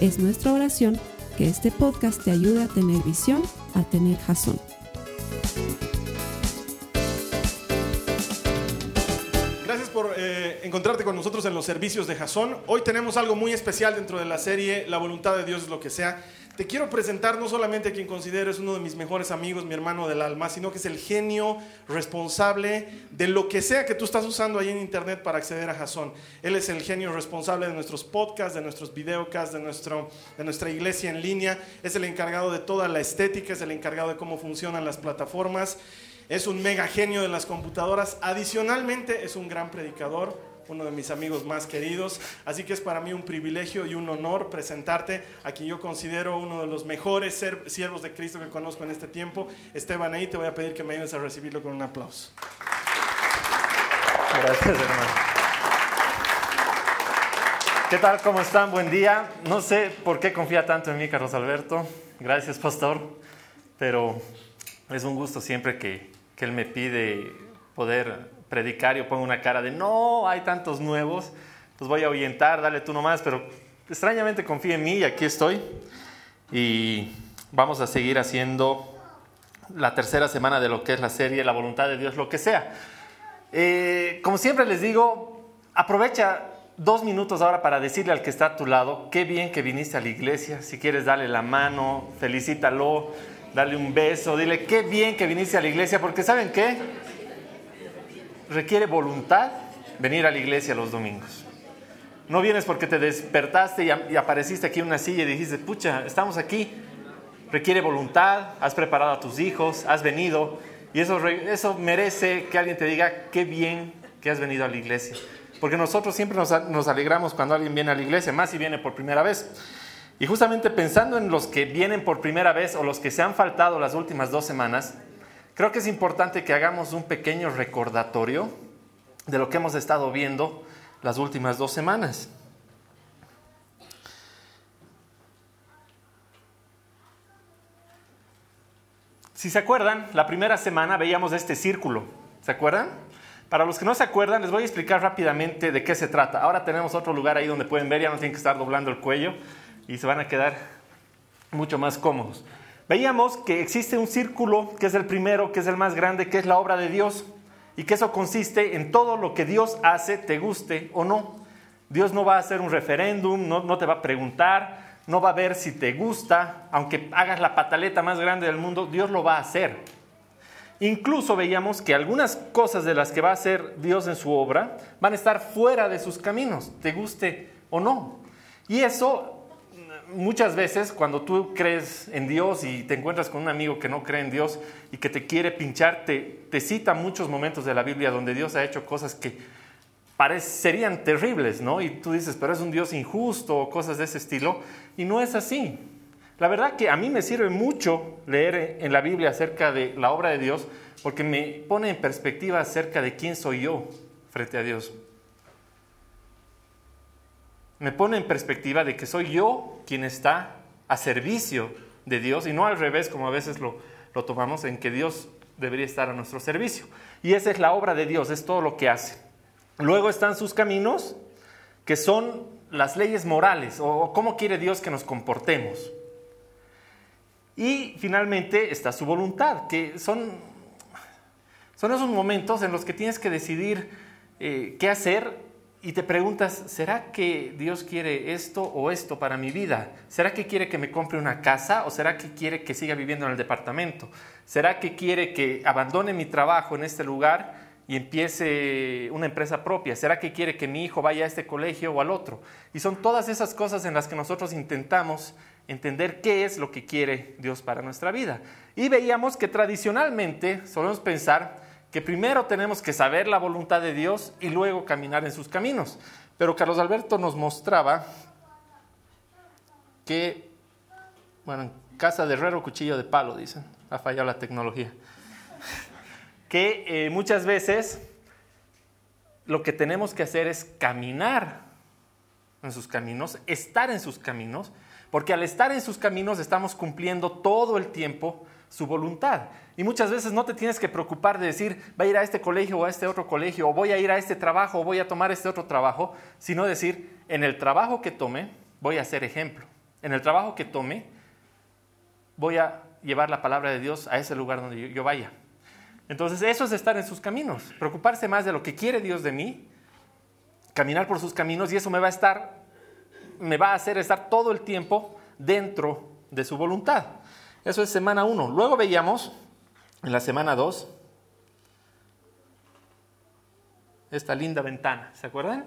Es nuestra oración que este podcast te ayude a tener visión, a tener jazón. Gracias por eh, encontrarte con nosotros en los servicios de Jason. Hoy tenemos algo muy especial dentro de la serie La voluntad de Dios es lo que sea. Te quiero presentar no solamente a quien considero es uno de mis mejores amigos, mi hermano del alma, sino que es el genio responsable de lo que sea que tú estás usando ahí en internet para acceder a Jason. Él es el genio responsable de nuestros podcasts, de nuestros videocasts, de, nuestro, de nuestra iglesia en línea. Es el encargado de toda la estética, es el encargado de cómo funcionan las plataformas. Es un mega genio de las computadoras. Adicionalmente es un gran predicador uno de mis amigos más queridos. Así que es para mí un privilegio y un honor presentarte a quien yo considero uno de los mejores siervos de Cristo que conozco en este tiempo. Esteban, ahí te voy a pedir que me ayudes a recibirlo con un aplauso. Gracias, hermano. ¿Qué tal? ¿Cómo están? Buen día. No sé por qué confía tanto en mí, Carlos Alberto. Gracias, pastor. Pero es un gusto siempre que, que él me pide poder predicar, yo pongo una cara de no, hay tantos nuevos, pues voy a ahuyentar, dale tú nomás, pero extrañamente confía en mí y aquí estoy. Y vamos a seguir haciendo la tercera semana de lo que es la serie La voluntad de Dios, lo que sea. Eh, como siempre les digo, aprovecha dos minutos ahora para decirle al que está a tu lado, qué bien que viniste a la iglesia, si quieres darle la mano, felicítalo, dale un beso, dile qué bien que viniste a la iglesia, porque ¿saben qué? Requiere voluntad venir a la iglesia los domingos. No vienes porque te despertaste y, apareciste aquí en una silla y dijiste, pucha, estamos aquí. Requiere voluntad, has preparado a tus hijos, has venido. Y eso, eso merece que alguien te diga, qué bien que has venido a la iglesia. Porque nosotros siempre nos, nos alegramos cuando alguien viene a la iglesia, más si viene por primera vez. Y justamente pensando en los que vienen por primera vez o los que se han faltado las últimas dos semanas, Creo que es importante que hagamos un pequeño recordatorio de lo que hemos estado viendo las últimas dos semanas. Si se acuerdan, la primera semana veíamos este círculo. ¿Se acuerdan? Para los que no se acuerdan, les voy a explicar rápidamente de qué se trata. Ahora tenemos otro lugar ahí donde pueden ver, ya no tienen que estar doblando el cuello y se van a quedar mucho más cómodos. Veíamos que existe un círculo, que es el primero, que es el más grande, que es la obra de Dios, y que eso consiste en todo lo que Dios hace, te guste o no. Dios no va a hacer un referéndum, no, te va a preguntar, no va a ver si te gusta, aunque hagas la pataleta más grande del mundo, Dios lo va a hacer. Incluso veíamos que algunas cosas de las que va a hacer Dios en su obra van a estar fuera de sus caminos, te guste o no. Y eso muchas veces cuando tú crees en Dios y te encuentras con un amigo que no cree en Dios y que te quiere pinchar, te, cita muchos momentos de la Biblia donde Dios ha hecho cosas que parecerían terribles, ¿no? Y tú dices, pero es un Dios injusto o cosas de ese estilo. Y no es así. La verdad que a mí me sirve mucho leer en la Biblia acerca de la obra de Dios porque me pone en perspectiva acerca de quién soy yo frente a Dios me pone en perspectiva de que soy yo quien está a servicio de Dios y no al revés como a veces lo, lo tomamos en que Dios debería estar a nuestro servicio. Y esa es la obra de Dios, es todo lo que hace. Luego están sus caminos, que son las leyes morales o cómo quiere Dios que nos comportemos. Y finalmente está su voluntad, que son, son esos momentos en los que tienes que decidir eh, qué hacer y te preguntas, ¿será que Dios quiere esto o esto para mi vida? ¿Será que quiere que me compre una casa o será que quiere que siga viviendo en el departamento? ¿Será que quiere que abandone mi trabajo en este lugar y empiece una empresa propia? ¿Será que quiere que mi hijo vaya a este colegio o al otro? Y son todas esas cosas en las que nosotros intentamos entender qué es lo que quiere Dios para nuestra vida. Y veíamos que tradicionalmente solemos pensar que primero tenemos que saber la voluntad de Dios y luego caminar en sus caminos. Pero Carlos Alberto nos mostraba que bueno, en casa de herrero, cuchillo de palo, dicen. Ha fallado la tecnología. que eh, muchas veces lo que tenemos que hacer es caminar en sus caminos, estar en sus caminos, porque al estar en sus caminos estamos cumpliendo todo el tiempo su voluntad. Y muchas veces no te tienes que preocupar de decir, va a ir a este colegio o a este otro colegio, o voy a ir a este trabajo o voy a tomar este otro trabajo, sino decir, en el trabajo que tome, voy a ser ejemplo. En el trabajo que tome, voy a llevar la palabra de Dios a ese lugar donde yo vaya. Entonces eso es estar en sus caminos, preocuparse más de lo que quiere Dios de mí, caminar por sus caminos y eso me va a estar, me va a hacer estar todo el tiempo dentro de su voluntad. Eso es semana 1. Luego veíamos en la semana 2 esta linda ventana, ¿se acuerdan?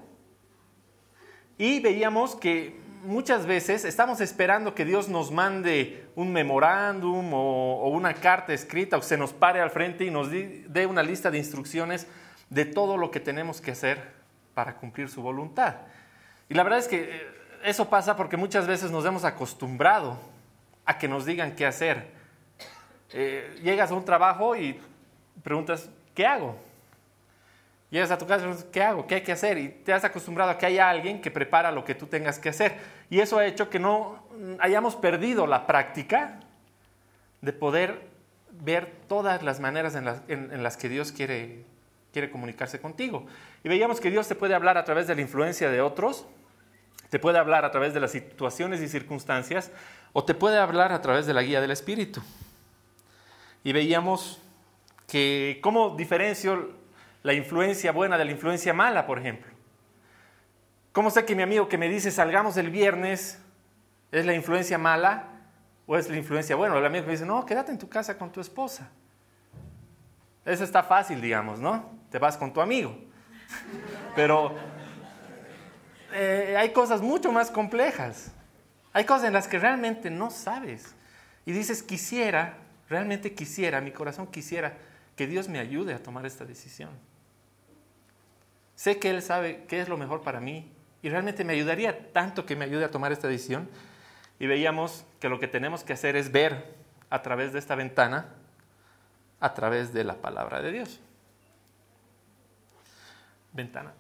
Y veíamos que muchas veces estamos esperando que Dios nos mande un memorándum o, una carta escrita o se nos pare al frente y nos dé una lista de instrucciones de todo lo que tenemos que hacer para cumplir su voluntad. Y la verdad es que eh, eso pasa porque muchas veces nos hemos acostumbrado a que nos digan qué hacer. Eh, llegas a un trabajo y preguntas, ¿qué hago? Llegas a tu casa y ¿qué hago? ¿Qué hay que hacer? Y te has acostumbrado a que haya alguien que prepara lo que tú tengas que hacer. Y eso ha hecho que no hayamos perdido la práctica de poder ver todas las maneras en las, que Dios quiere, quiere comunicarse contigo. Y veíamos que Dios te puede hablar a través de la influencia de otros, te puede hablar a través de las situaciones y circunstancias, o te puede hablar a través de la guía del Espíritu. Y veíamos que cómo diferencio la influencia buena de la influencia mala, por ejemplo. ¿Cómo sé que mi amigo que me dice salgamos el viernes es la influencia mala o es la influencia buena? El amigo que me dice, no, quédate en tu casa con tu esposa. Eso está fácil, digamos, ¿no? Te vas con tu amigo. Pero eh, hay cosas mucho más complejas. Hay cosas en las que realmente no sabes. Y dices, quisiera, realmente quisiera, mi corazón quisiera que Dios me ayude a tomar esta decisión. Sé que Él sabe qué es lo mejor para mí y realmente me ayudaría tanto que me ayude a tomar esta decisión. Y veíamos que lo que tenemos que hacer es ver a través de esta ventana, a través de la palabra de Dios. Ventana.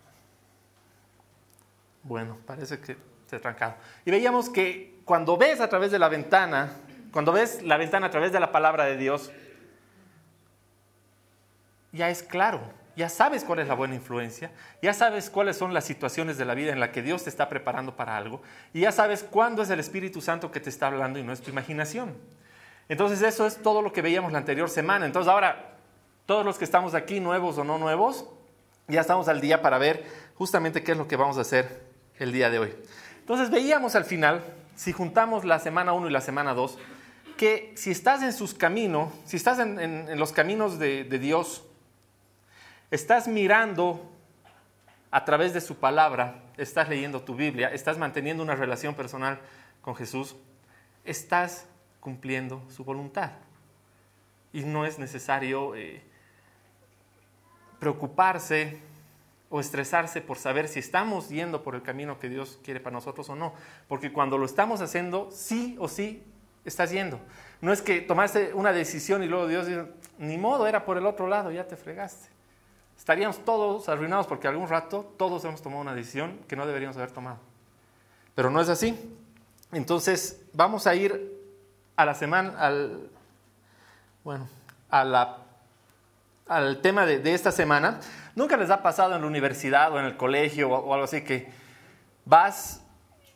Bueno, parece que trancado. Y veíamos que cuando ves a través de la ventana, cuando ves la ventana a través de la palabra de Dios, ya es claro, ya sabes cuál es la buena influencia, ya sabes cuáles son las situaciones de la vida en la que Dios te está preparando para algo, y ya sabes cuándo es el Espíritu Santo que te está hablando y no es tu imaginación. Entonces eso es todo lo que veíamos la anterior semana. Entonces ahora, todos los que estamos aquí, nuevos o no nuevos, ya estamos al día para ver justamente qué es lo que vamos a hacer el día de hoy. Entonces veíamos al final, si juntamos la semana 1 y la semana 2, que si estás en sus caminos, si estás en, los caminos de Dios, Estás mirando a través de su palabra, estás leyendo tu Biblia, estás manteniendo una relación personal con Jesús, estás cumpliendo su voluntad. Y no es necesario eh, preocuparse o estresarse por saber si estamos yendo por el camino que Dios quiere para nosotros o no. Porque cuando lo estamos haciendo, sí o sí estás yendo. No es que tomaste una decisión y luego Dios dice, ni modo, era por el otro lado, ya te fregaste estaríamos todos arruinados porque algún rato todos hemos tomado una decisión que no deberíamos haber tomado. Pero no es así. Entonces, vamos a ir a la semana, al, bueno, a la, al tema de, esta semana. ¿Nunca les ha pasado en la universidad o en el colegio o, algo así que vas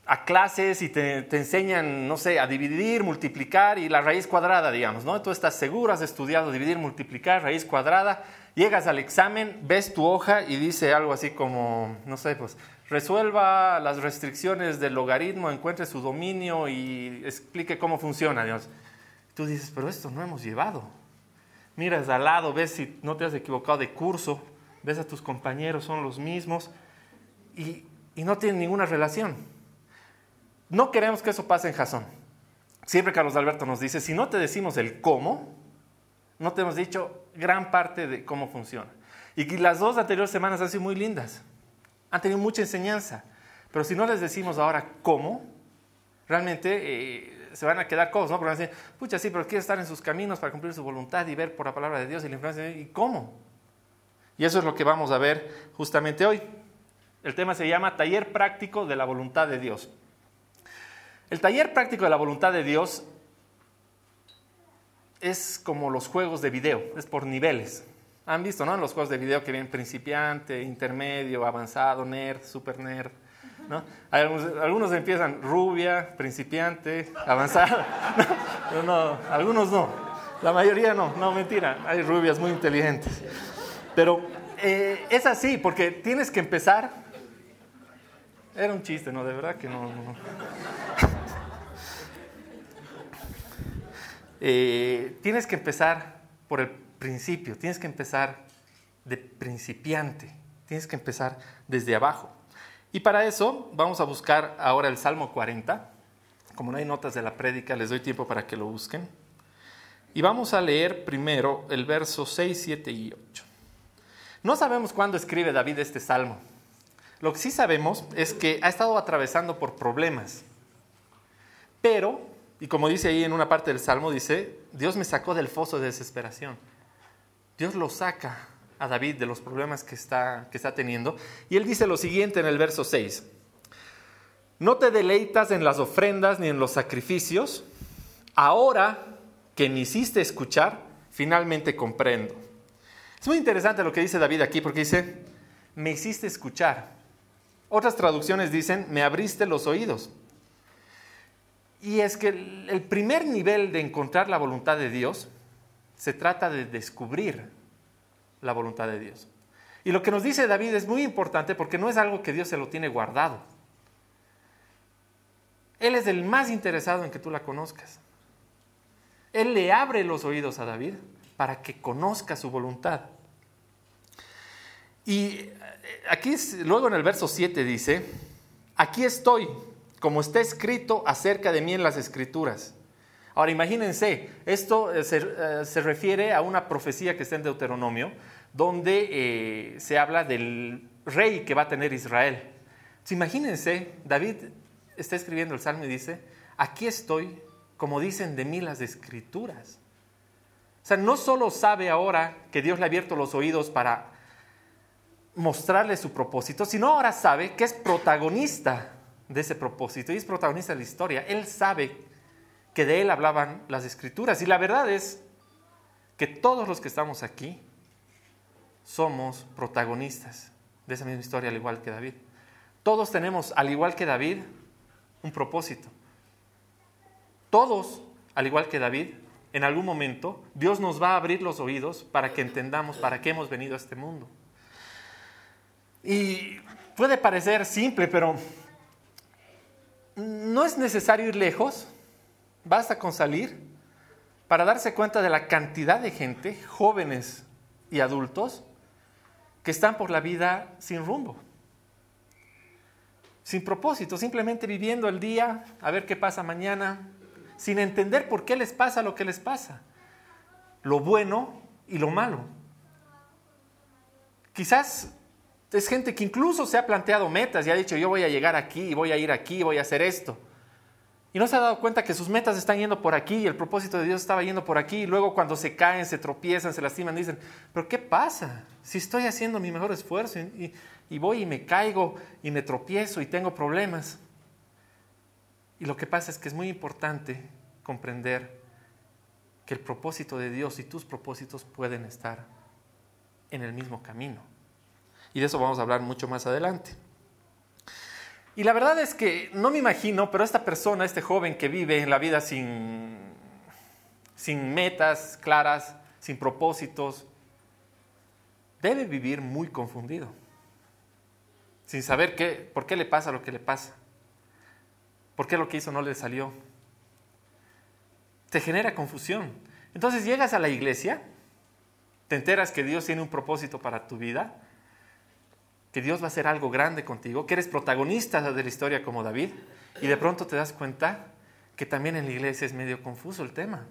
a clases y te, te, enseñan, no sé, a dividir, multiplicar y la raíz cuadrada, digamos, ¿no? Tú estás seguro, has estudiado dividir, multiplicar, raíz cuadrada, Llegas al examen, ves tu hoja y dice algo así como, no sé, pues, resuelva las restricciones del logaritmo, encuentre su dominio y explique cómo funciona, Dios. Tú dices, pero esto no hemos llevado. Miras al lado, ves si no te has equivocado de curso, ves a tus compañeros, son los mismos y, y no tienen ninguna relación. No queremos que eso pase en Jasón. Siempre Carlos Alberto nos dice, si no te decimos el cómo, no te hemos dicho gran parte de cómo funciona. Y las dos anteriores semanas han sido muy lindas. Han tenido mucha enseñanza. Pero si no les decimos ahora cómo, realmente eh, se van a quedar cosas, ¿no? Porque van a decir, pucha, sí, pero quiere estar en sus caminos para cumplir su voluntad y ver por la palabra de Dios y la influencia. ¿Y cómo? Y eso es lo que vamos a ver justamente hoy. El tema se llama Taller Práctico de la Voluntad de Dios. El taller práctico de la voluntad de Dios es como los juegos de video, es por niveles. Han visto, ¿no? Los juegos de video que vienen principiante, intermedio, avanzado, nerd, super nerd. ¿no? Algunos, algunos, empiezan rubia, principiante, avanzada. No, no, algunos no. La mayoría no, no, mentira. Hay rubias muy inteligentes. Pero eh, es así, porque tienes que empezar. Era un chiste, ¿no? De verdad que no. no. Eh, tienes que empezar por el principio, tienes que empezar de principiante, tienes que empezar desde abajo. Y para eso vamos a buscar ahora el Salmo 40. Como no hay notas de la prédica, les doy tiempo para que lo busquen. Y vamos a leer primero el verso 6, 7 y 8. No sabemos cuándo escribe David este salmo. Lo que sí sabemos es que ha estado atravesando por problemas. Pero y como dice ahí en una parte del Salmo, dice, Dios me sacó del foso de desesperación. Dios lo saca a David de los problemas que está, que está teniendo. Y él dice lo siguiente en el verso 6. No te deleitas en las ofrendas ni en los sacrificios. Ahora que me hiciste escuchar, finalmente comprendo. Es muy interesante lo que dice David aquí porque dice, me hiciste escuchar. Otras traducciones dicen, me abriste los oídos. Y es que el primer nivel de encontrar la voluntad de Dios se trata de descubrir la voluntad de Dios. Y lo que nos dice David es muy importante porque no es algo que Dios se lo tiene guardado. Él es el más interesado en que tú la conozcas. Él le abre los oídos a David para que conozca su voluntad. Y aquí luego en el verso 7 dice, aquí estoy como está escrito acerca de mí en las escrituras. Ahora imagínense, esto eh, eh, se, refiere a una profecía que está en Deuteronomio, donde eh, se habla del rey que va a tener Israel. imagínense, David está escribiendo el salmo y dice, aquí estoy, como dicen de mí las escrituras. O sea, no solo sabe ahora que Dios le ha abierto los oídos para mostrarle su propósito, sino ahora sabe que es protagonista de ese propósito y es protagonista de la historia. Él sabe que de él hablaban las escrituras y la verdad es que todos los que estamos aquí somos protagonistas de esa misma historia al igual que David. Todos tenemos, al igual que David, un propósito. Todos, al igual que David, en algún momento Dios nos va a abrir los oídos para que entendamos para qué hemos venido a este mundo. Y puede parecer simple, pero no es necesario ir lejos, basta con salir para darse cuenta de la cantidad de gente, jóvenes y adultos, que están por la vida sin rumbo, sin propósito, simplemente viviendo el día, a ver qué pasa mañana, sin entender por qué les pasa lo que les pasa, lo bueno y lo malo. Quizás es gente que incluso se ha planteado metas y ha dicho, yo voy a llegar aquí, voy a ir aquí, voy a hacer esto. Y no se ha dado cuenta que sus metas están yendo por aquí y el propósito de Dios estaba yendo por aquí. Y luego cuando se caen, se tropiezan, se lastiman, dicen, pero ¿qué pasa? Si estoy haciendo mi mejor esfuerzo y, y voy y me caigo y me tropiezo y tengo problemas. Y lo que pasa es que es muy importante comprender que el propósito de Dios y tus propósitos pueden estar en el mismo camino. Y de eso vamos a hablar mucho más adelante. Y la verdad es que no me imagino, pero esta persona, este joven que vive en la vida sin, sin metas claras, sin propósitos, debe vivir muy confundido, sin saber qué, por qué le pasa lo que le pasa, por qué lo que hizo no le salió. Te genera confusión. Entonces llegas a la iglesia, te enteras que Dios tiene un propósito para tu vida, que Dios va a hacer algo grande contigo, que eres protagonista de la historia como David, y de pronto te das cuenta que también en la iglesia es medio confuso el tema.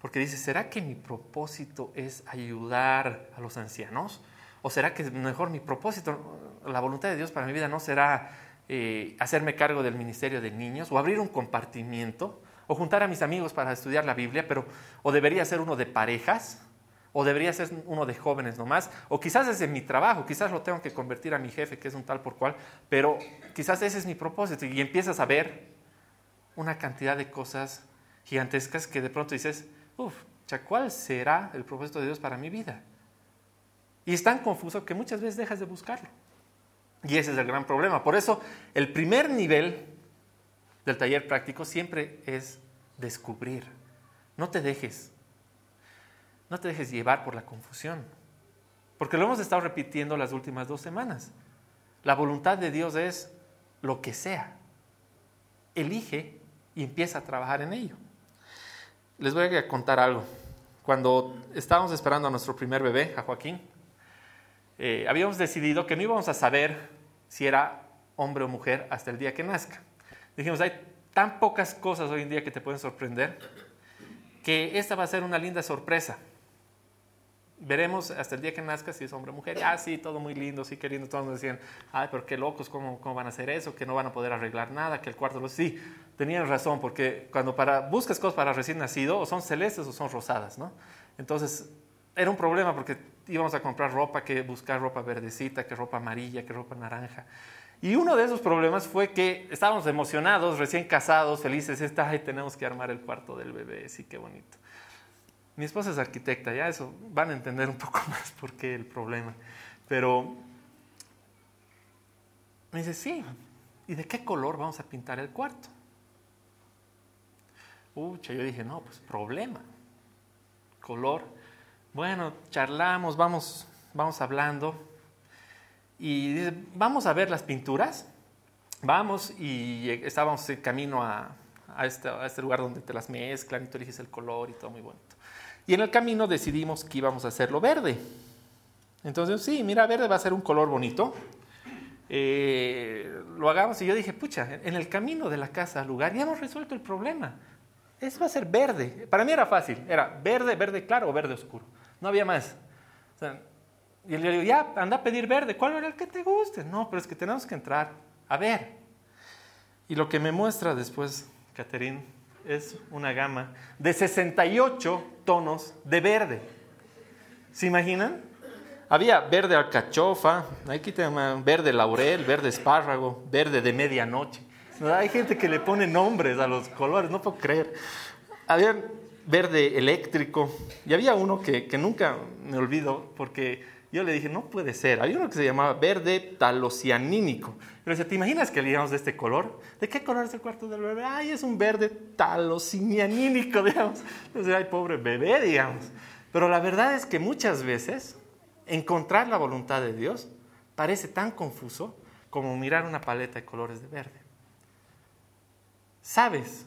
Porque dices, ¿será que mi propósito es ayudar a los ancianos? ¿O será que mejor mi propósito, la voluntad de Dios para mi vida no será eh, hacerme cargo del ministerio de niños o abrir un compartimiento? o juntar a mis amigos para estudiar la Biblia, pero o debería ser uno de parejas, o debería ser uno de jóvenes nomás, o quizás es mi trabajo, quizás lo tengo que convertir a mi jefe, que es un tal por cual, pero quizás ese es mi propósito y empiezas a ver una cantidad de cosas gigantescas que de pronto dices, uff, ¿cuál será el propósito de Dios para mi vida? Y es tan confuso que muchas veces dejas de buscarlo. Y ese es el gran problema. Por eso el primer nivel del taller práctico siempre es descubrir. No te dejes no te dejes llevar por la confusión. Porque lo hemos estado repitiendo las últimas dos semanas. La voluntad de Dios es lo que sea. Elige y empieza a trabajar en ello. Les voy a contar algo. Cuando estábamos esperando a nuestro primer bebé, a Joaquín, eh, habíamos decidido que no íbamos a saber si era hombre o mujer hasta el día que nazca. Dijimos, hay tan pocas cosas hoy en día que te pueden sorprender que esta va a ser una linda sorpresa veremos hasta el día que nazca si es hombre o mujer. Ah, sí, todo muy lindo, sí, qué lindo. Todos nos decían, ay, pero qué locos, ¿cómo, ¿cómo, van a hacer eso? Que no van a poder arreglar nada, que el cuarto... Sí, tenían razón, porque cuando para, buscas cosas para recién nacido, o son celestes o son rosadas, ¿no? Entonces, era un problema porque íbamos a comprar ropa, que buscar ropa verdecita, que ropa amarilla, que ropa naranja. Y uno de esos problemas fue que estábamos emocionados, recién casados, felices, ay, tenemos que armar el cuarto del bebé, sí, qué bonito. Mi esposa es arquitecta, ya eso van a entender un poco más por qué el problema. Pero me dice, sí, ¿y de qué color vamos a pintar el cuarto? Ucha, yo dije, no, pues problema. Color. Bueno, charlamos, vamos, vamos hablando. Y dice, vamos a ver las pinturas. Vamos y estábamos en camino a, este, a este lugar donde te las mezclan y tú eliges el color y todo muy bonito. Y en el camino decidimos que íbamos a hacerlo verde. Entonces, sí, mira, verde va a ser un color bonito. Eh, lo hagamos y yo dije, pucha, en el camino de la casa al lugar ya hemos resuelto el problema. Eso va a ser verde. Para mí era fácil, era verde, verde claro o verde oscuro. No había más. y le digo, ya, anda a pedir verde. ¿Cuál era el que te guste? No, pero es que tenemos que entrar a ver. Y lo que me muestra después, Caterín, es una gama de 68 tonos de verde. ¿Se imaginan? Había verde alcachofa, aquí tenemos verde laurel, verde espárrago, verde de medianoche. Hay gente que le pone nombres a los colores, no puedo creer. Había verde eléctrico y había uno que, que nunca me olvido porque yo le dije, no puede ser. Había uno que se llamaba verde talocianínico. Pero decía, ¿te imaginas que digamos de este color? ¿De qué color es el cuarto del bebé? Ay, es un verde talocianínico, digamos. Entonces, ay, pobre bebé, digamos. Pero la verdad es que muchas veces encontrar la voluntad de Dios parece tan confuso como mirar una paleta de colores de verde. ¿Sabes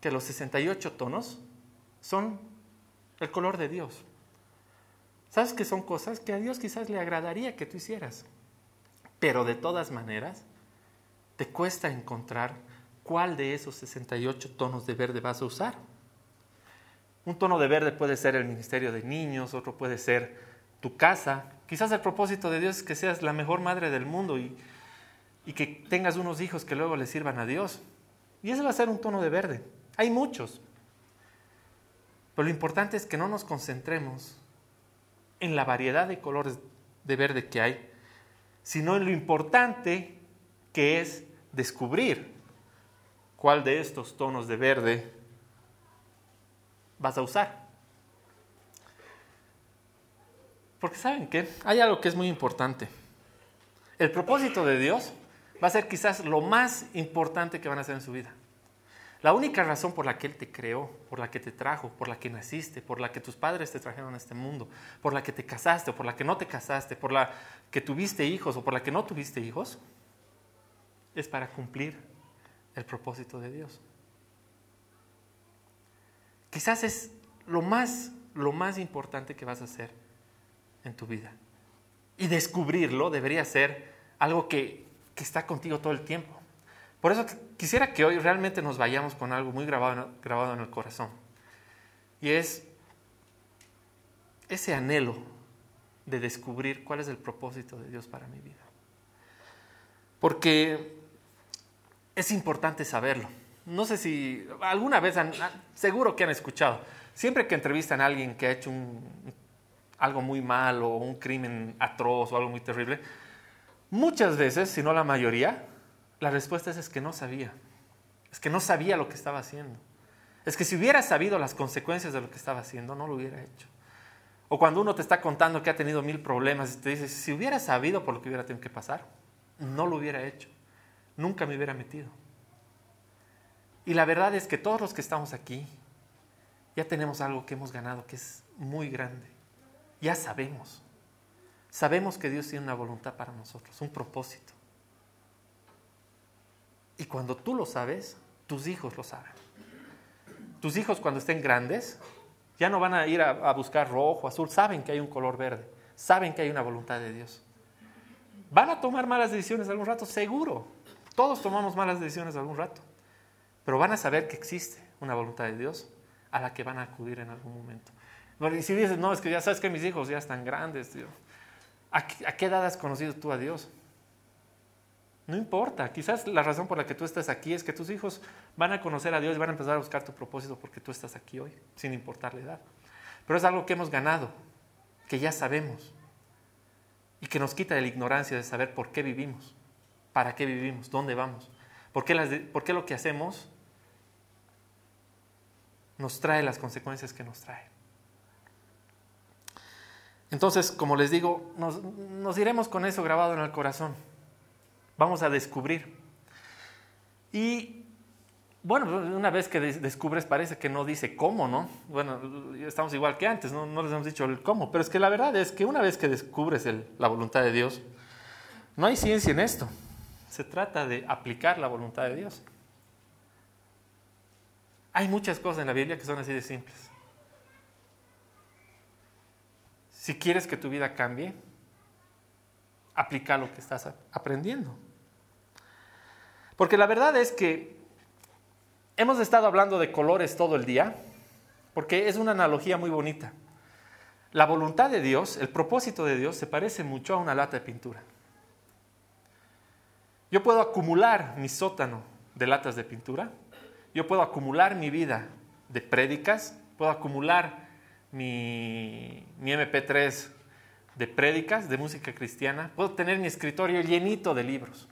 que los 68 tonos son el color de Dios? ¿Sabes que son cosas que a Dios quizás le agradaría que tú hicieras? Pero de todas maneras, te cuesta encontrar cuál de esos 68 tonos de verde vas a usar. Un tono de verde puede ser el ministerio de niños, otro puede ser tu casa. Quizás el propósito de Dios es que seas la mejor madre del mundo y, y que tengas unos hijos que luego le sirvan a Dios. Y ese va a ser un tono de verde. Hay muchos. Pero lo importante es que no nos concentremos en la variedad de colores de verde que hay, sino en lo importante que es descubrir cuál de estos tonos de verde vas a usar. Porque saben que hay algo que es muy importante. El propósito de Dios va a ser quizás lo más importante que van a hacer en su vida. La única razón por la que Él te creó, por la que te trajo, por la que naciste, por la que tus padres te trajeron a este mundo, por la que te casaste o por la que no te casaste, por la que tuviste hijos o por la que no tuviste hijos, es para cumplir el propósito de Dios. Quizás es lo más, lo más importante que vas a hacer en tu vida. Y descubrirlo debería ser algo que, que está contigo todo el tiempo. Por eso quisiera que hoy realmente nos vayamos con algo muy grabado, grabado en el corazón. Y es ese anhelo de descubrir cuál es el propósito de Dios para mi vida. Porque es importante saberlo. no sé si alguna vez, seguro que han escuchado, siempre que entrevistan a alguien que ha hecho algo muy mal o un crimen atroz o algo muy terrible, muchas veces, si no la mayoría, la respuesta es, es que no sabía. Es que no sabía lo que estaba haciendo. Es que si hubiera sabido las consecuencias de lo que estaba haciendo, no lo hubiera hecho. O cuando uno te está contando que ha tenido mil problemas y te dice, si hubiera sabido por lo que hubiera tenido que pasar, no lo hubiera hecho. Nunca me hubiera metido. Y la verdad es que todos los que estamos aquí ya tenemos algo que hemos ganado que es muy grande. Ya sabemos. Sabemos que Dios tiene una voluntad para nosotros, un propósito. Y cuando tú lo sabes, tus hijos lo saben. Tus hijos cuando estén grandes ya no van a ir a, buscar rojo, azul, saben que hay un color verde, saben que hay una voluntad de Dios. ¿Van a tomar malas decisiones algún rato? Seguro. Todos tomamos malas decisiones algún rato. Pero van a saber que existe una voluntad de Dios a la que van a acudir en algún momento. Y si dices, no, es que ya sabes que mis hijos ya están grandes, tío. ¿A qué edad has conocido tú a Dios? No importa, quizás la razón por la que tú estás aquí es que tus hijos van a conocer a Dios y van a empezar a buscar tu propósito porque tú estás aquí hoy, sin importar la edad. Pero es algo que hemos ganado, que ya sabemos y que nos quita de la ignorancia de saber por qué vivimos, para qué vivimos, dónde vamos, por qué, lo que hacemos nos trae las consecuencias que nos trae. Entonces, como les digo, nos iremos con eso grabado en el corazón vamos a descubrir. Y bueno, una vez que descubres parece que no dice cómo, ¿no? Bueno, estamos igual que antes, no, les hemos dicho el cómo, pero es que la verdad es que una vez que descubres la voluntad de Dios, no hay ciencia en esto. Se trata de aplicar la voluntad de Dios. Hay muchas cosas en la Biblia que son así de simples. Si quieres que tu vida cambie, aplica lo que estás aprendiendo. Porque la verdad es que hemos estado hablando de colores todo el día, porque es una analogía muy bonita. La voluntad de Dios, el propósito de Dios, se parece mucho a una lata de pintura. Yo puedo acumular mi sótano de latas de pintura, yo puedo acumular mi vida de prédicas, puedo acumular mi, mi MP3 de prédicas, de música cristiana, puedo tener mi escritorio llenito de libros.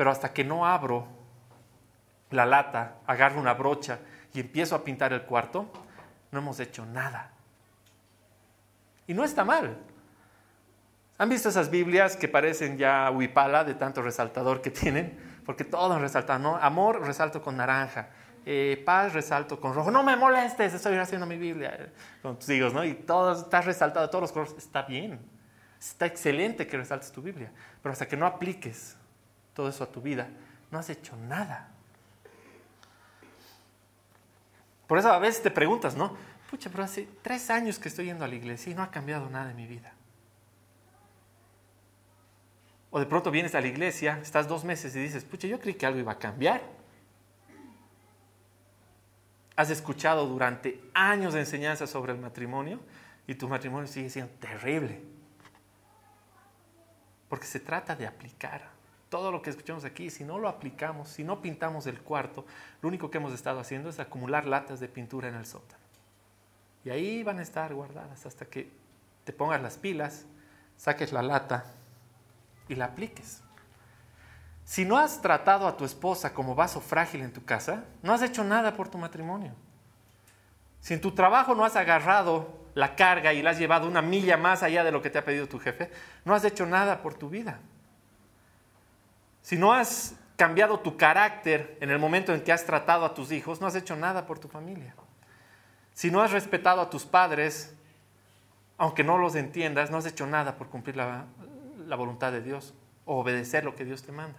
Pero hasta que no abro la lata, agarro una brocha y empiezo a pintar el cuarto, no hemos hecho nada. Y no está mal. ¿Han visto esas Biblias que parecen ya huipala de tanto resaltador que tienen? Porque todo resalta, ¿no? Amor resalto con naranja, eh, paz resalto con rojo. No me molestes, estoy haciendo mi Biblia eh, con tus hijos, ¿no? Y todo está resaltado, todos los colores. Está bien, está excelente que resaltes tu Biblia, pero hasta que no apliques todo eso a tu vida, no has hecho nada. Por eso a veces te preguntas, ¿no? Pucha, pero hace tres años que estoy yendo a la iglesia y no ha cambiado nada en mi vida. O de pronto vienes a la iglesia, estás dos meses y dices, pucha, yo creí que algo iba a cambiar. Has escuchado durante años de enseñanza sobre el matrimonio y tu matrimonio sigue siendo terrible. Porque se trata de aplicar todo lo que escuchamos aquí, si no lo aplicamos, si no pintamos el cuarto, lo único que hemos estado haciendo es acumular latas de pintura en el sótano. Y ahí van a estar guardadas hasta que te pongas las pilas, saques la lata y la apliques. Si no has tratado a tu esposa como vaso frágil en tu casa, no has hecho nada por tu matrimonio. Si en tu trabajo no has agarrado la carga y la has llevado una milla más allá de lo que te ha pedido tu jefe, no has hecho nada por tu vida. Si no has cambiado tu carácter en el momento en que has tratado a tus hijos, no has hecho nada por tu familia. Si no has respetado a tus padres, aunque no los entiendas, no has hecho nada por cumplir la, voluntad de Dios o obedecer lo que Dios te manda.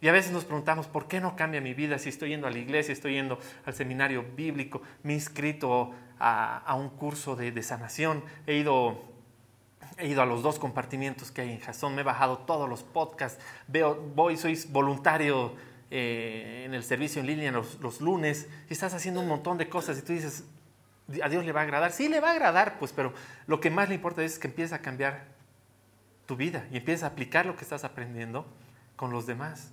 Y a veces nos preguntamos, ¿por qué no cambia mi vida si estoy yendo a la iglesia, estoy yendo al seminario bíblico, me he inscrito a, un curso de, de, sanación, he ido He ido a los dos compartimientos que hay en Jason, me he bajado todos los podcasts, veo, voy, soy voluntario eh, en el servicio en línea los, lunes y estás haciendo un montón de cosas y tú dices, ¿a Dios le va a agradar? Sí, le va a agradar, pues, pero lo que más le importa es que empieces a cambiar tu vida y empieces a aplicar lo que estás aprendiendo con los demás.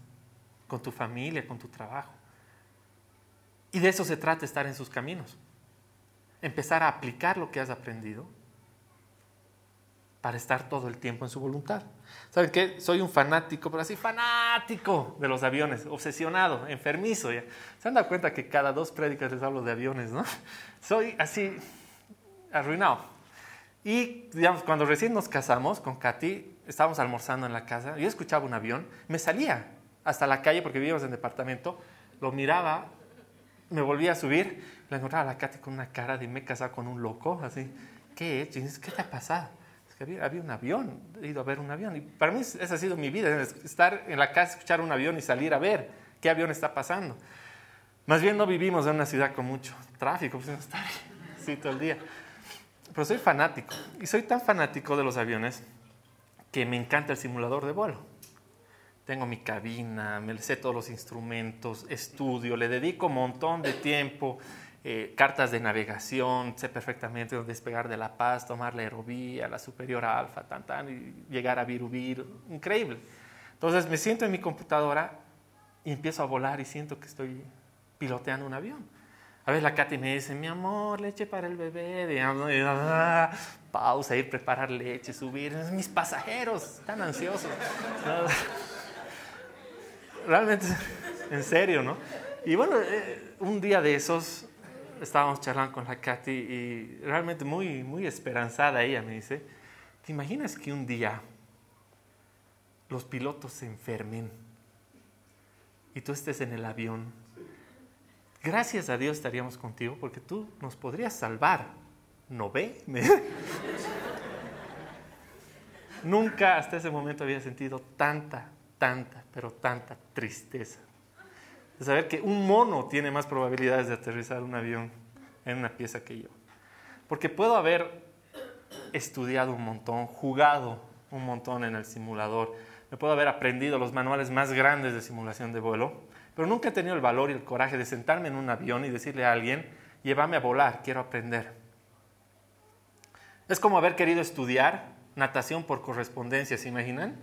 con tu familia, con tu trabajo. Y de eso se trata estar en sus caminos. Empezar a aplicar lo que has aprendido para estar todo el tiempo en su voluntad. ¿Saben qué? Soy un fanático, pero así fanático de los aviones, obsesionado, enfermizo. ¿ya? ¿Se han dado cuenta que cada dos prédicas les hablo de aviones, no? Soy así arruinado. Y digamos, cuando recién nos casamos con Katy, estábamos almorzando en la casa, yo escuchaba un avión, me salía hasta la calle porque vivíamos en departamento, lo miraba, me volvía a subir, le encontraba a la Katy con una cara de me he casado con un loco, así, ¿qué he hecho? ¿qué te ha pasado? Había, había, un avión, he ido a ver un avión. Y para mí esa ha sido mi vida, estar en la casa, escuchar un avión y salir a ver qué avión está pasando. Más bien no vivimos en una ciudad con mucho tráfico, pues estar así todo el día. Pero soy fanático, y soy tan fanático de los aviones que me encanta el simulador de vuelo. Tengo mi cabina, me sé todos los instrumentos, estudio, le dedico un montón de tiempo, eh, cartas de navegación, sé perfectamente dónde despegar de La Paz, tomar la aerovía, la superior alfa, tan, tan, y llegar a Virubir, increíble. Entonces me siento en mi computadora y empiezo a volar y siento que estoy piloteando un avión. A veces la Katy me dice, mi amor, leche para el bebé. Digamos, ah, pausa, ir preparar leche, subir. Mis pasajeros están ansiosos. Realmente, en serio, ¿no? Y bueno, eh, un día de esos estábamos charlando con la Katy y realmente muy, muy esperanzada ella me dice, ¿te imaginas que un día los pilotos se enfermen y tú estés en el avión gracias a Dios estaríamos contigo porque tú nos podrías salvar. ¿No ve? Nunca hasta ese momento había sentido tanta, tanta, pero tanta tristeza. De saber que un mono tiene más probabilidades de aterrizar un avión en una pieza que yo. Porque puedo haber estudiado un montón, jugado un montón en el simulador, me puedo haber aprendido los manuales más grandes de simulación de vuelo, pero nunca he tenido el valor y el coraje de sentarme en un avión y decirle a alguien, llévame a volar, quiero aprender. Es como haber querido estudiar natación por correspondencia, ¿se imaginan?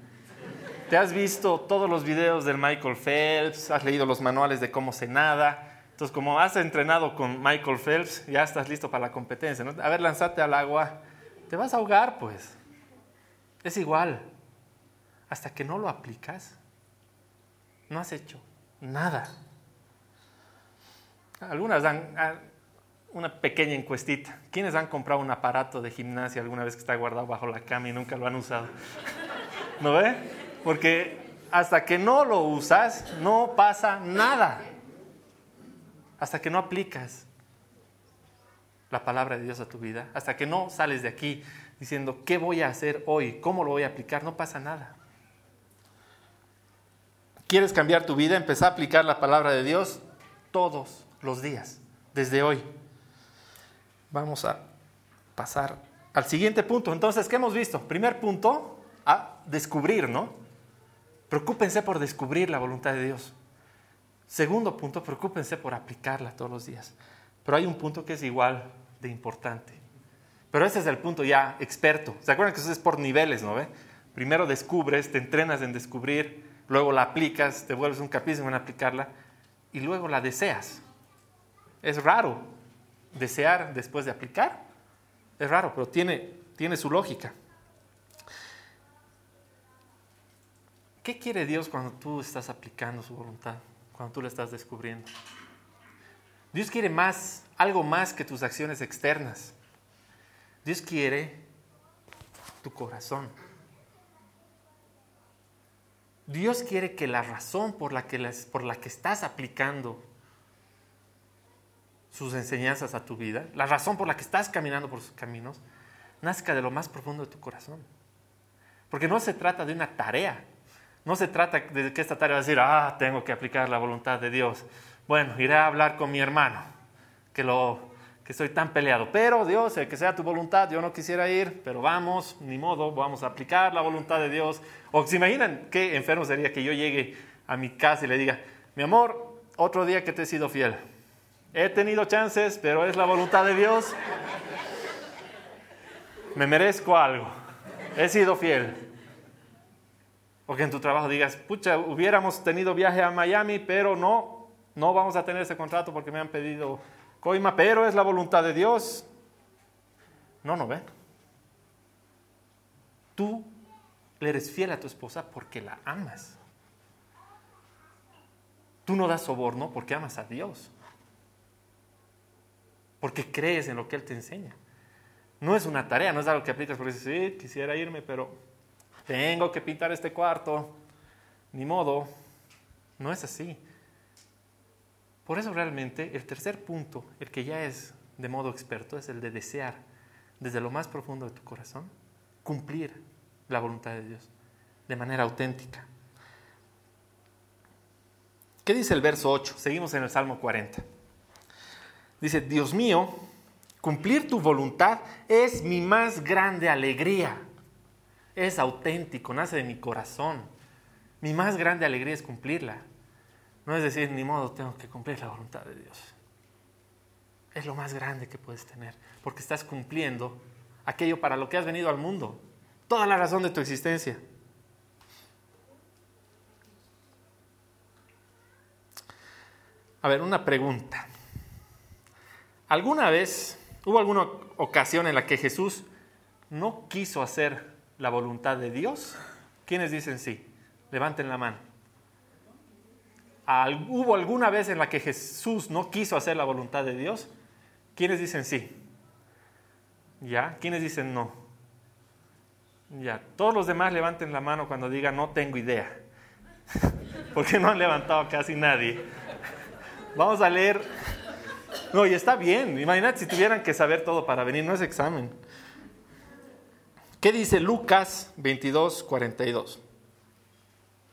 Te has visto todos los videos del Michael Phelps, has leído los manuales de cómo se nada. Entonces, como has entrenado con Michael Phelps, ya estás listo para la competencia. A ver, lanzate al agua. Te vas a ahogar, pues. Es igual. Hasta que no lo aplicas, no has hecho Nada. Algunas dan ah, una pequeña encuestita. ¿Quiénes han comprado un aparato de gimnasia alguna vez que está guardado bajo la cama y nunca lo han usado? ¿No ve? Porque hasta que no lo usas, no pasa nada. Hasta que no aplicas la palabra de Dios a tu vida, hasta que no sales de aquí diciendo, ¿qué voy a hacer hoy? ¿Cómo lo voy a aplicar? No pasa nada. ¿Quieres cambiar tu vida? Empezar a aplicar la palabra de Dios todos los días, desde hoy. Vamos a pasar al siguiente punto. Entonces, ¿qué hemos visto? Primer punto, a descubrir, ¿no? Preocúpense por descubrir la voluntad de Dios. Segundo punto, preocúpense por aplicarla todos los días. Pero hay un punto que es igual de importante. Pero ese es el punto ya experto. ¿Se acuerdan que eso es por niveles, no ve? Primero descubres, te entrenas en descubrir, luego la aplicas, te vuelves un capísimo en aplicarla y luego la deseas. Es raro desear después de aplicar. Es raro, pero tiene, tiene su lógica. ¿Qué quiere Dios cuando tú estás aplicando su voluntad? Cuando tú la estás descubriendo. Dios quiere más, algo más que tus acciones externas. Dios quiere tu corazón. Dios quiere que la razón por la que, por la que estás aplicando sus enseñanzas a tu vida, la razón por la que estás caminando por sus caminos, nazca de lo más profundo de tu corazón. Porque no se trata de una tarea, no se trata de que esta tarea va a decir, ah, tengo que aplicar la voluntad de Dios. Bueno, iré a hablar con mi hermano, que lo que estoy tan peleado. Pero Dios, que sea tu voluntad, yo no quisiera ir, pero vamos, ni modo, vamos a aplicar la voluntad de Dios. O se imaginan qué enfermo sería que yo llegue a mi casa y le diga, mi amor, otro día que te he sido fiel. He tenido chances, pero es la voluntad de Dios. Me merezco algo. He sido fiel. O que en tu trabajo digas, pucha, hubiéramos tenido viaje a Miami, pero no, no vamos a tener ese contrato porque me han pedido coima, pero es la voluntad de Dios. No, no ve. Tú le eres fiel a tu esposa porque la amas. Tú no das soborno porque amas a Dios. Porque crees en lo que Él te enseña. No es una tarea, no es algo que aplicas porque dices, sí, quisiera irme, pero tengo que pintar este cuarto. Ni modo. No es así. Por eso realmente el tercer punto, el que ya es de modo experto, es el de desear desde lo más profundo de tu corazón cumplir la voluntad de Dios de manera auténtica. ¿Qué dice el verso 8? Seguimos en el Salmo 40. Dice, Dios mío, cumplir tu voluntad es mi más grande alegría. Es auténtico, nace de mi corazón. Mi más grande alegría es cumplirla. No es decir, ni modo, tengo que cumplir la voluntad de Dios. Es lo más grande que puedes tener, porque estás cumpliendo aquello para lo que has venido al mundo, toda la razón de tu existencia. A ver, una pregunta. ¿Alguna vez hubo alguna ocasión en la que Jesús no quiso hacer la voluntad de Dios? ¿Quiénes dicen sí? Levanten la mano. ¿Hubo alguna vez en la que Jesús no quiso hacer la voluntad de Dios? ¿Quiénes dicen sí? ¿Ya? ¿Quiénes dicen no? Ya, todos los demás levanten la mano cuando digan no tengo idea. Porque no han levantado casi nadie. Vamos a leer. No, y está bien. Imagínate si tuvieran que saber todo para venir, no es examen. ¿Qué dice Lucas 22, 42?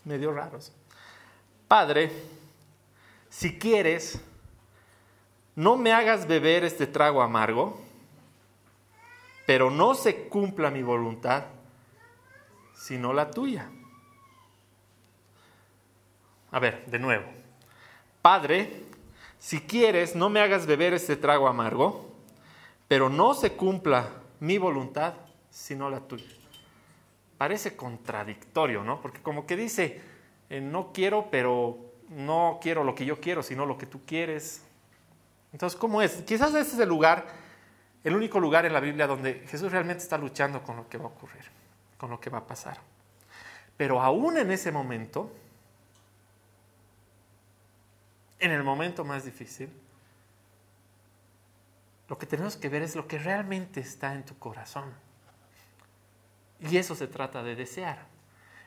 Medio raros. Padre, si quieres, no me hagas beber este trago amargo, pero no se cumpla mi voluntad, sino la tuya. A ver, de nuevo. Padre, si quieres, no me hagas beber este trago amargo, pero no se cumpla mi voluntad, sino la tuya. Parece contradictorio, ¿no? Porque como que dice, eh, no quiero, pero no quiero lo que yo quiero, sino lo que tú quieres. Entonces, ¿cómo es? Quizás ese es el lugar, el único lugar en la Biblia donde Jesús realmente está luchando con lo que va a ocurrir, con lo que va a pasar. Pero aún en ese momento, en el momento más difícil, lo que tenemos que ver es lo que realmente está en tu corazón. Y eso se trata de desear.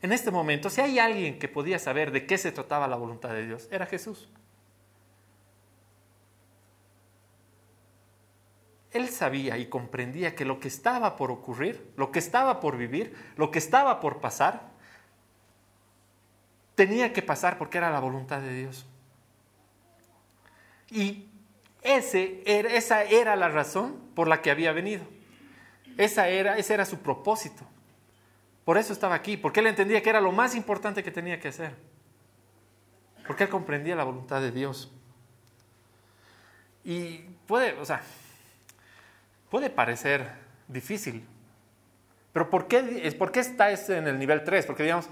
En este momento, si hay alguien que podía saber de qué se trataba la voluntad de Dios, era Jesús. Él sabía y comprendía que lo que estaba por ocurrir, lo que estaba por vivir, lo que estaba por pasar, tenía que pasar porque era la voluntad de Dios. Y ese esa era la razón por la que había venido. Esa era, ese era su propósito. Por eso estaba aquí, porque él entendía que era lo más importante que tenía que hacer. Porque él comprendía la voluntad de Dios. Y puede, o sea, puede parecer difícil. Pero ¿por qué, ¿por qué está en el nivel 3? Porque digamos,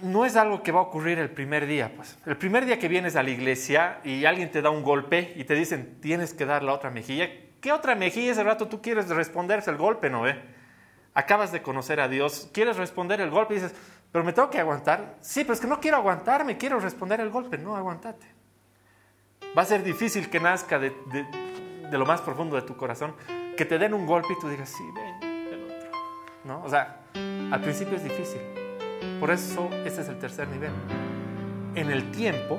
no es algo que va a ocurrir el primer día. Pues. El primer día que vienes a la iglesia y alguien te da un golpe y te dicen, tienes que dar la otra mejilla. ¿Qué otra mejilla ese rato tú quieres responderse el golpe, no ve? Acabas de conocer a Dios, quieres responder el golpe y dices, pero me tengo que aguantar. Sí, pero es que no quiero aguantarme, quiero responder el golpe. No, aguantate. Va a ser difícil que nazca de, de lo más profundo de tu corazón, que te den un golpe y tú digas, sí, ven, el otro. ¿No? O sea, al principio es difícil. Por eso ese es el tercer nivel. En el tiempo,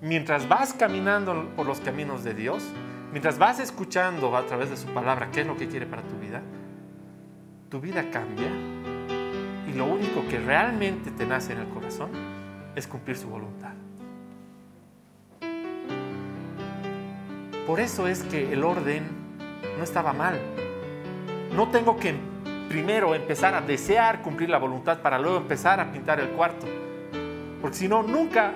mientras vas caminando por los caminos de Dios, mientras vas escuchando a través de su palabra qué es lo que quiere para tu vida, tu vida cambia y lo único que realmente te nace en el corazón es cumplir su voluntad. Por eso es que el orden no estaba mal. No tengo que primero empezar a desear cumplir la voluntad para luego empezar a pintar el cuarto. Porque si no, nunca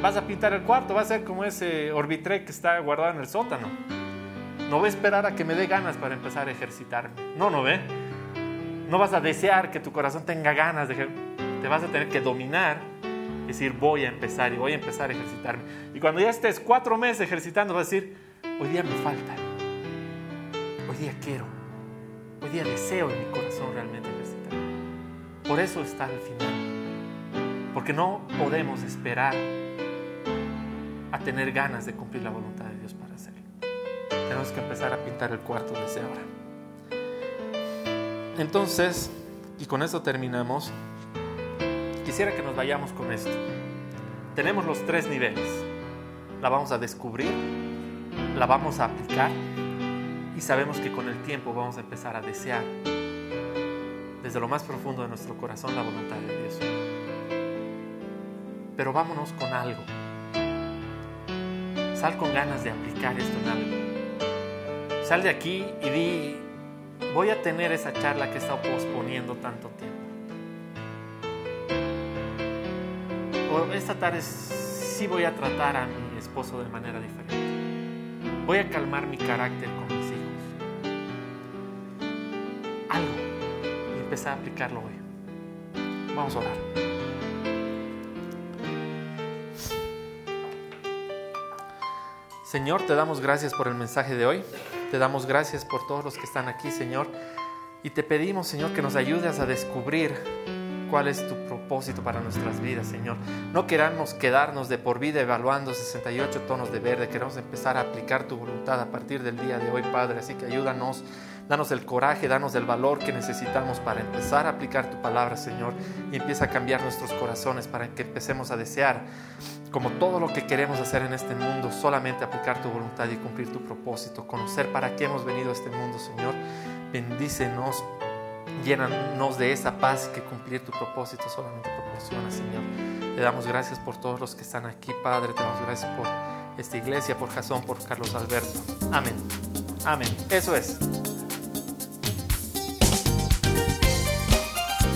vas a pintar el cuarto, va a ser como ese orbitre que está guardado en el sótano. No voy a esperar a que me dé ganas para empezar a ejercitarme. No, no ve. No vas a desear que tu corazón tenga ganas de... Te vas a tener que dominar, decir, voy a empezar y voy a empezar a ejercitarme. Y cuando ya estés cuatro meses ejercitando, vas a decir, hoy día me falta. Hoy día quiero. Hoy día deseo en mi corazón realmente ejercitar. Por eso está al final. Porque no podemos esperar a tener ganas de cumplir la voluntad de Dios para hacerlo. Tenemos que empezar a pintar el cuarto desde ahora. Entonces, y con esto terminamos, quisiera que nos vayamos con esto. Tenemos los tres niveles. La vamos a descubrir, la vamos a aplicar y sabemos que con el tiempo vamos a empezar a desear desde lo más profundo de nuestro corazón la voluntad de Dios. Pero vámonos con algo. Sal con ganas de aplicar esto en algo. Sal de aquí y di, voy a tener esa charla que he estado posponiendo tanto tiempo. Esta tarde sí voy a tratar a mi esposo de manera diferente. Voy a calmar mi carácter con mis hijos. Algo. Y empezar a aplicarlo hoy. Vamos a orar. Señor, te damos gracias por el mensaje de hoy. Te damos gracias por todos los que están aquí, Señor. Y te pedimos, Señor, que nos ayudes a descubrir cuál es tu propósito para nuestras vidas, Señor. No queramos quedarnos de por vida evaluando 68 tonos de verde. Queremos empezar a aplicar tu voluntad a partir del día de hoy, Padre. Así que ayúdanos, danos el coraje, danos el valor que necesitamos para empezar a aplicar tu palabra, Señor. Y empieza a cambiar nuestros corazones para que empecemos a desear, como todo lo que queremos hacer en este mundo, solamente aplicar tu voluntad y cumplir tu propósito. Conocer para qué hemos venido a este mundo, Señor. Bendícenos Llénanos de esa paz que cumplir tu propósito solamente proporciona, Señor. Te damos gracias por todos los que están aquí, Padre. Te damos gracias por esta iglesia, por Jasón, por Carlos Alberto. Amén. Amén. Eso es.